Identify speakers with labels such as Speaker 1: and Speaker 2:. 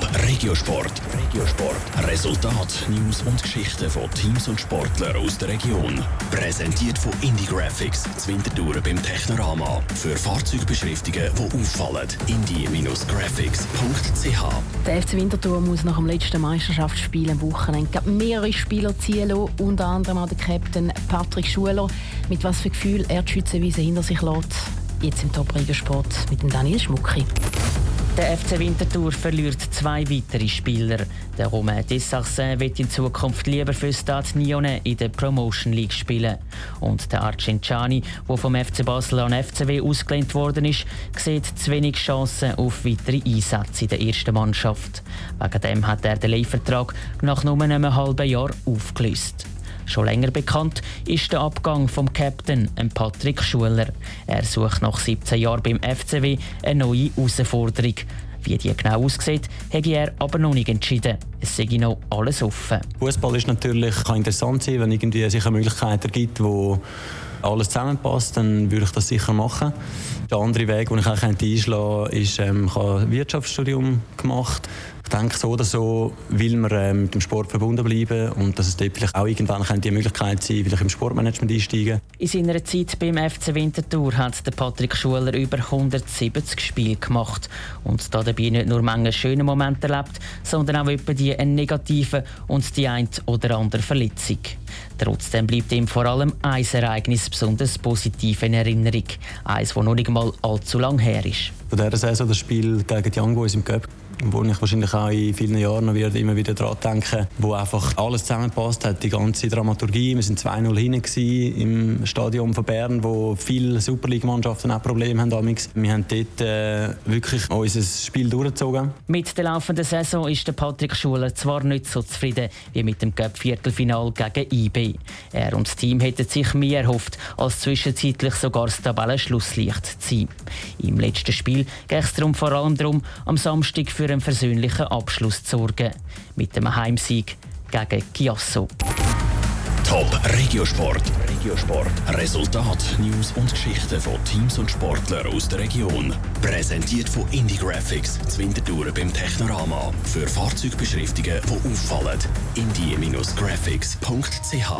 Speaker 1: Top Regiosport. Regiosport. Resultat, News und Geschichten von Teams und Sportlern aus der Region. Präsentiert von Indie Graphics, Zwintertouren beim Technorama. Für Fahrzeugbeschriftungen, die auffallen. indie-graphics.ch.
Speaker 2: Der FC Winterthur muss nach dem letzten Meisterschaftsspiel am Wochenende mehrere Spieler ziehen lassen, unter anderem auch der Captain Patrick Schuler. Mit was für Gefühl er die Schützenwiese hinter sich lässt. Jetzt im Top Regiosport mit dem Daniel Schmucki.
Speaker 3: Der FC Winterthur verliert zwei weitere Spieler. Der Romain Dessarsin wird in Zukunft lieber für Stade Nyonnais in der Promotion League spielen. Und der Argentini, der vom FC Basel an FCW ausgelehnt worden ist, sieht zu wenig Chancen auf weitere Einsätze in der ersten Mannschaft. Wegen dem hat er den Leihvertrag nach nur einem halben Jahr aufgelöst. Schon länger bekannt ist der Abgang vom Captain Patrick Schuler. Er sucht nach 17 Jahren beim FCW eine neue Herausforderung. Wie die genau aussieht, habe er aber noch nicht entschieden. Es sei noch alles offen.
Speaker 4: Fußball ist natürlich kann interessant sein, wenn irgendwie sich eine Möglichkeit ergibt, wo alles zusammenpasst, dann würde ich das sicher machen. Der andere Weg, den ich einschlagen könnte, ist, ähm, ich habe ein Wirtschaftsstudium gemacht ich denke, so oder so will man äh, mit dem Sport verbunden bleiben und dass es dort vielleicht auch irgendwann die Möglichkeit sein vielleicht im Sportmanagement einsteigen.
Speaker 3: In seiner Zeit beim FC Winterthur hat der Patrick Schuler über 170 Spiele gemacht und dabei nicht nur Menge schöne Momente erlebt, sondern auch etwa die negativen und die ein oder andere Verletzung. Trotzdem bleibt ihm vor allem ein Ereignis besonders positiv in Erinnerung. Eines, das noch nicht mal allzu lang her ist.
Speaker 4: Von dieser Saison das Spiel gegen die Angos im Cup wo ich wahrscheinlich auch in vielen Jahren wieder, immer wieder daran denken wo einfach alles zusammengepasst hat, die ganze Dramaturgie. Wir sind 2-0 hinten im Stadion von Bern, wo viele Superliga-Mannschaften auch Probleme haben. Wir haben dort äh, wirklich unser Spiel durchgezogen.
Speaker 3: Mit der laufenden Saison ist der Patrick Schuler zwar nicht so zufrieden wie mit dem Cup-Viertelfinal gegen IB. Er und das Team hätten sich mehr erhofft, als zwischenzeitlich sogar das Tabellenschlusslicht zu sein. Im letzten Spiel ging es darum vor allem darum, am Samstag für einen versöhnlichen Abschluss zu sorgen. Mit dem Heimsieg gegen Chiasso.
Speaker 1: Top Regiosport. Regiosport. Resultat, News und Geschichten von Teams und Sportlern aus der Region. Präsentiert von Indie Graphics, Zwintertouren beim Technorama. Für Fahrzeugbeschriftungen, die auffallen. indie-graphics.ch